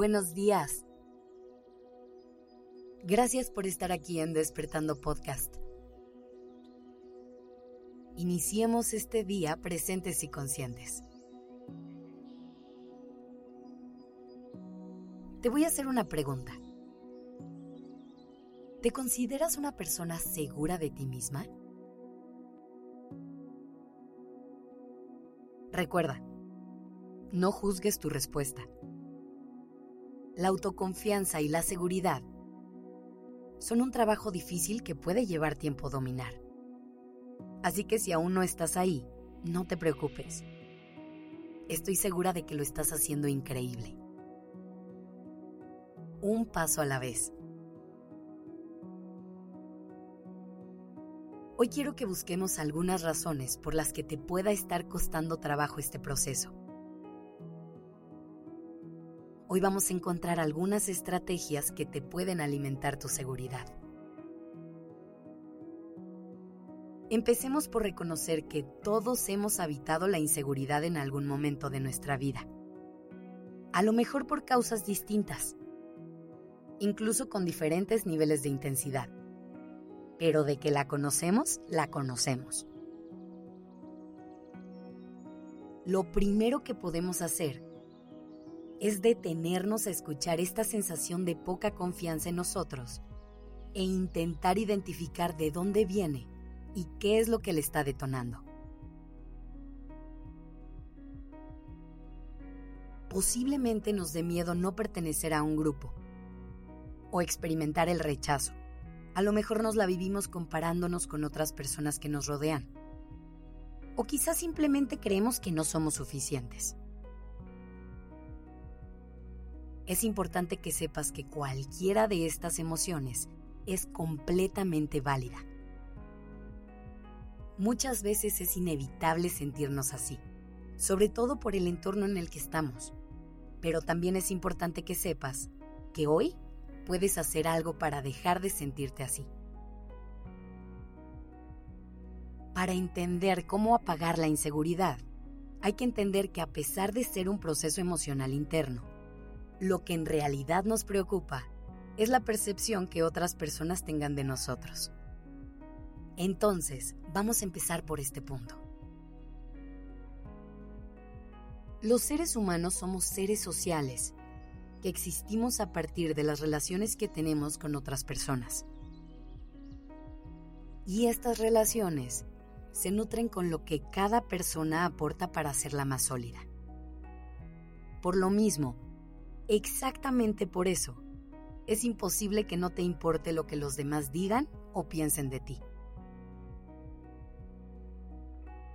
Buenos días. Gracias por estar aquí en Despertando Podcast. Iniciemos este día presentes y conscientes. Te voy a hacer una pregunta. ¿Te consideras una persona segura de ti misma? Recuerda, no juzgues tu respuesta. La autoconfianza y la seguridad son un trabajo difícil que puede llevar tiempo dominar. Así que si aún no estás ahí, no te preocupes. Estoy segura de que lo estás haciendo increíble. Un paso a la vez. Hoy quiero que busquemos algunas razones por las que te pueda estar costando trabajo este proceso. Hoy vamos a encontrar algunas estrategias que te pueden alimentar tu seguridad. Empecemos por reconocer que todos hemos habitado la inseguridad en algún momento de nuestra vida. A lo mejor por causas distintas, incluso con diferentes niveles de intensidad pero de que la conocemos, la conocemos. Lo primero que podemos hacer es detenernos a escuchar esta sensación de poca confianza en nosotros e intentar identificar de dónde viene y qué es lo que le está detonando. Posiblemente nos dé miedo no pertenecer a un grupo o experimentar el rechazo a lo mejor nos la vivimos comparándonos con otras personas que nos rodean. O quizás simplemente creemos que no somos suficientes. Es importante que sepas que cualquiera de estas emociones es completamente válida. Muchas veces es inevitable sentirnos así, sobre todo por el entorno en el que estamos. Pero también es importante que sepas que hoy puedes hacer algo para dejar de sentirte así. Para entender cómo apagar la inseguridad, hay que entender que a pesar de ser un proceso emocional interno, lo que en realidad nos preocupa es la percepción que otras personas tengan de nosotros. Entonces, vamos a empezar por este punto. Los seres humanos somos seres sociales que existimos a partir de las relaciones que tenemos con otras personas. Y estas relaciones se nutren con lo que cada persona aporta para hacerla más sólida. Por lo mismo, exactamente por eso, es imposible que no te importe lo que los demás digan o piensen de ti.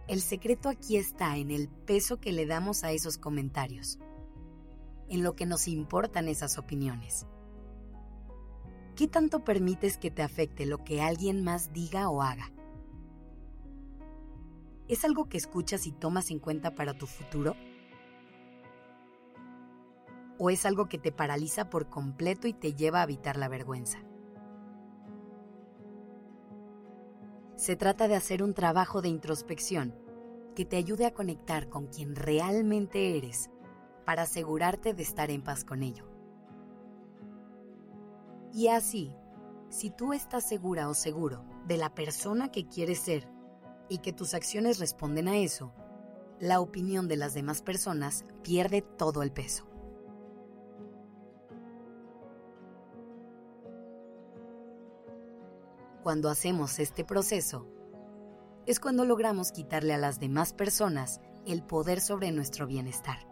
El secreto aquí está en el peso que le damos a esos comentarios en lo que nos importan esas opiniones. ¿Qué tanto permites que te afecte lo que alguien más diga o haga? ¿Es algo que escuchas y tomas en cuenta para tu futuro? ¿O es algo que te paraliza por completo y te lleva a evitar la vergüenza? Se trata de hacer un trabajo de introspección que te ayude a conectar con quien realmente eres para asegurarte de estar en paz con ello. Y así, si tú estás segura o seguro de la persona que quieres ser y que tus acciones responden a eso, la opinión de las demás personas pierde todo el peso. Cuando hacemos este proceso, es cuando logramos quitarle a las demás personas el poder sobre nuestro bienestar.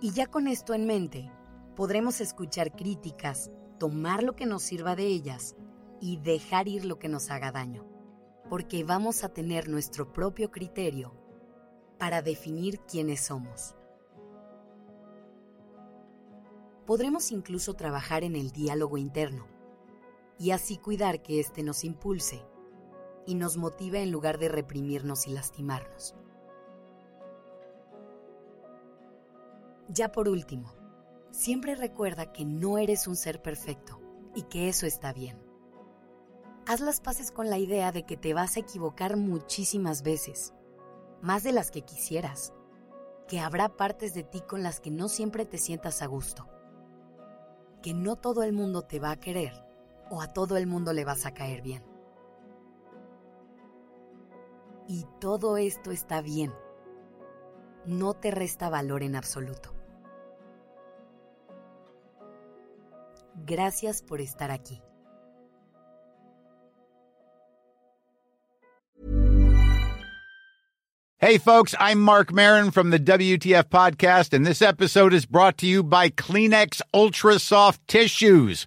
Y ya con esto en mente, podremos escuchar críticas, tomar lo que nos sirva de ellas y dejar ir lo que nos haga daño, porque vamos a tener nuestro propio criterio para definir quiénes somos. Podremos incluso trabajar en el diálogo interno y así cuidar que éste nos impulse y nos motive en lugar de reprimirnos y lastimarnos. Ya por último, siempre recuerda que no eres un ser perfecto y que eso está bien. Haz las paces con la idea de que te vas a equivocar muchísimas veces, más de las que quisieras. que habrá partes de ti con las que no siempre te sientas a gusto, que no todo el mundo te va a querer o a todo el mundo le vas a caer bien. Y todo esto está bien. No te resta valor en absoluto. Gracias por estar aquí. Hey, folks, I'm Mark Marin from the WTF Podcast, and this episode is brought to you by Kleenex Ultra Soft Tissues